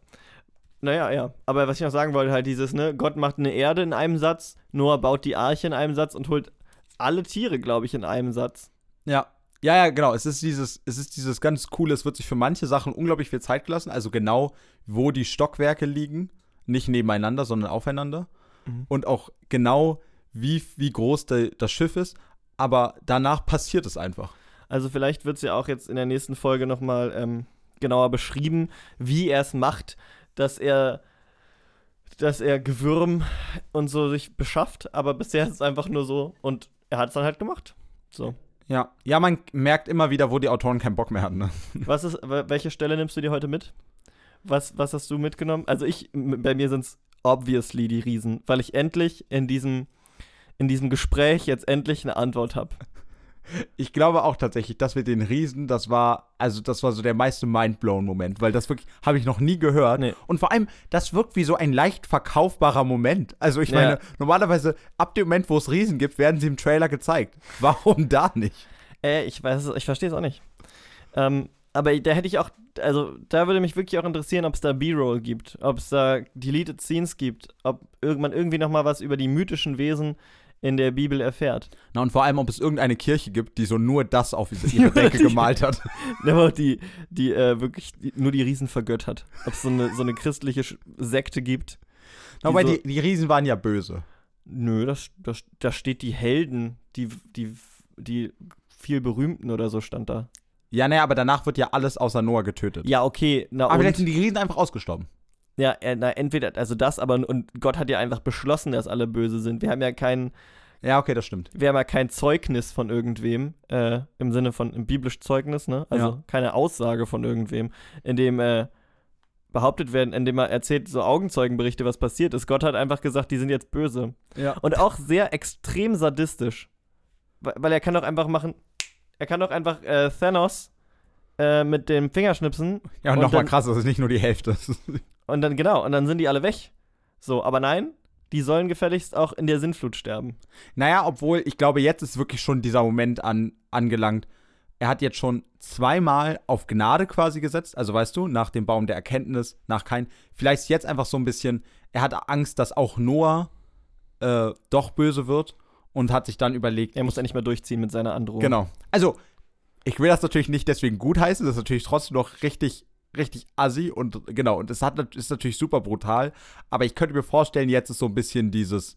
Naja, ja. Aber was ich noch sagen wollte, halt dieses, ne, Gott macht eine Erde in einem Satz, Noah baut die Arche in einem Satz und holt alle Tiere, glaube ich, in einem Satz. Ja. Ja, ja, genau. Es ist dieses, es ist dieses ganz coole, es wird sich für manche Sachen unglaublich viel Zeit gelassen. Also genau, wo die Stockwerke liegen. Nicht nebeneinander, sondern aufeinander. Mhm. Und auch genau, wie, wie groß de, das Schiff ist. Aber danach passiert es einfach. Also vielleicht wird es ja auch jetzt in der nächsten Folge nochmal ähm, genauer beschrieben, wie er es macht, dass er dass er Gewürm und so sich beschafft, aber bisher ist es einfach nur so und er hat es dann halt gemacht. So. Ja. Ja, man merkt immer wieder, wo die Autoren keinen Bock mehr hatten. Ne? Was ist, wel- welche Stelle nimmst du dir heute mit? Was, was hast du mitgenommen? Also ich, bei mir sind es obviously die Riesen, weil ich endlich in diesem, in diesem Gespräch jetzt endlich eine Antwort habe. Ich glaube auch tatsächlich, das mit den Riesen, das war, also das war so der meiste Mindblown-Moment, weil das wirklich, habe ich noch nie gehört. Nee. Und vor allem, das wirkt wie so ein leicht verkaufbarer Moment. Also ich Ja. meine, normalerweise, ab dem Moment, wo es Riesen gibt, werden sie im Trailer gezeigt. Warum da nicht? Äh, ich weiß es, ich verstehe es auch nicht. Ähm, aber da hätte ich auch, also da würde mich wirklich auch interessieren, ob es da B-Roll gibt, ob es da Deleted Scenes gibt, ob irgendwann irgendwie nochmal was über die mythischen Wesen in der Bibel erfährt. Na und vor allem, ob es irgendeine Kirche gibt, die so nur das auf ihre Decke Die- gemalt hat. Aber die, die äh, wirklich die, nur die Riesen vergöttert. Ob es so eine, so eine christliche Sekte gibt. Na, Wobei so- die, die Riesen waren ja böse. Nö, das, das, da steht die Helden, die, die, die viel berühmten oder so stand da. Ja, naja, aber danach wird ja alles außer Noah getötet. Ja, okay, na aber vielleicht und? sind die Riesen einfach ausgestorben. Ja, äh, na, entweder, also das, aber und Gott hat ja einfach beschlossen, dass alle böse sind. Wir haben ja kein, Ja, okay, das stimmt. wir haben ja kein Zeugnis von irgendwem, äh, im Sinne von im biblisch Zeugnis, ne? Also Ja. keine Aussage von irgendwem, in dem äh, behauptet werden, in dem er erzählt, so Augenzeugenberichte, was passiert ist. Gott hat einfach gesagt, die sind jetzt böse. Ja. Und auch sehr extrem sadistisch. Weil, er kann doch einfach machen, er kann doch einfach äh, Thanos äh, mit dem Fingerschnipsen Ja, und, Und nochmal krass, das ist nicht nur die Hälfte. und dann, genau, und dann sind die alle weg. So, aber nein, die sollen gefälligst auch in der Sintflut sterben. Naja, obwohl ich glaube, jetzt ist wirklich schon dieser Moment an, angelangt. Er hat jetzt schon zweimal auf Gnade quasi gesetzt. Also weißt du, nach dem Baum der Erkenntnis, nach kein. Vielleicht jetzt einfach so ein bisschen, er hat Angst, dass auch Noah äh, doch böse wird und hat sich dann überlegt. Er muss ja nicht mehr durchziehen mit seiner Androhung. Genau. Also, ich will das natürlich nicht deswegen gutheißen, das ist natürlich trotzdem noch richtig, richtig assi und genau, und es hat, ist natürlich super brutal, aber ich könnte mir vorstellen, jetzt ist so ein bisschen dieses,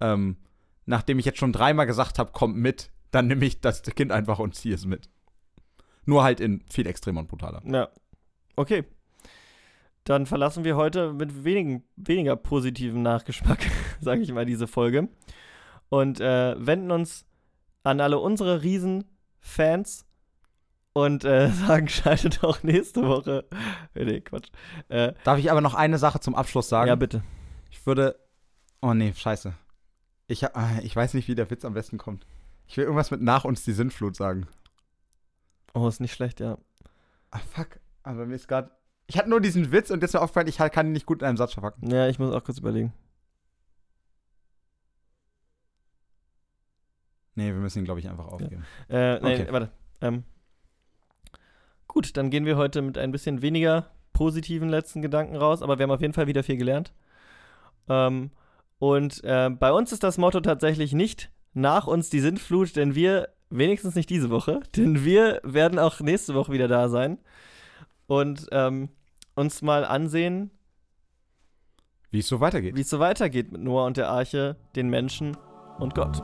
ähm, nachdem ich jetzt schon dreimal gesagt habe, kommt mit, dann nehme ich das Kind einfach und ziehe es mit. Nur halt in viel extremer und brutaler. Ja. Okay. Dann verlassen wir heute mit wenigen, weniger positivem Nachgeschmack, sage ich mal, diese Folge. Und äh, wenden uns an alle unsere Riesen-Fans und äh, sagen, schaltet auch nächste Woche. nee, Quatsch. Äh, Darf ich aber noch eine Sache zum Abschluss sagen? ja, bitte. Ich würde. Oh nee, scheiße. Ich, ah, ich weiß nicht, wie der Witz am besten kommt. Ich will irgendwas mit nach uns die Sintflut sagen. Oh, ist nicht schlecht, ja. Ah, fuck. Aber mir ist gerade. Ich hatte nur diesen Witz und jetzt ist mir aufgefallen, ich kann ihn nicht gut in einem Satz verpacken. Ja, ich muss auch kurz überlegen. Nee, wir müssen ihn, glaube ich, einfach aufgeben. Äh, nee, Okay. warte. Ähm, gut, dann gehen wir heute mit ein bisschen weniger positiven letzten Gedanken raus, aber wir haben auf jeden Fall wieder viel gelernt. Ähm, Und äh, bei uns ist das Motto tatsächlich nicht nach uns die Sintflut, denn wir, wenigstens nicht diese Woche, denn wir werden auch nächste Woche wieder da sein und ähm, uns mal ansehen, Wie es so weitergeht. wie es so weitergeht mit Noah und der Arche, den Menschen und Gott.